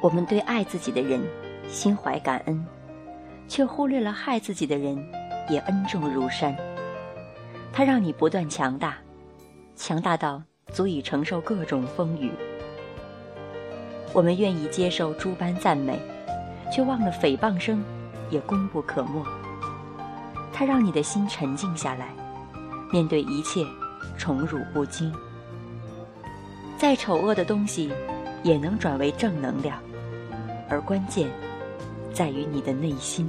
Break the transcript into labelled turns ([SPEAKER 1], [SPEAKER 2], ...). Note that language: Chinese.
[SPEAKER 1] 我们对爱自己的人心怀感恩，却忽略了害自己的人也恩重如山。它让你不断强大，强大到足以承受各种风雨。我们愿意接受诸般赞美，却忘了诽谤声也功不可没。它让你的心沉静下来，面对一切宠辱不惊。再丑恶的东西，也能转为正能量，而关键在于你的内心。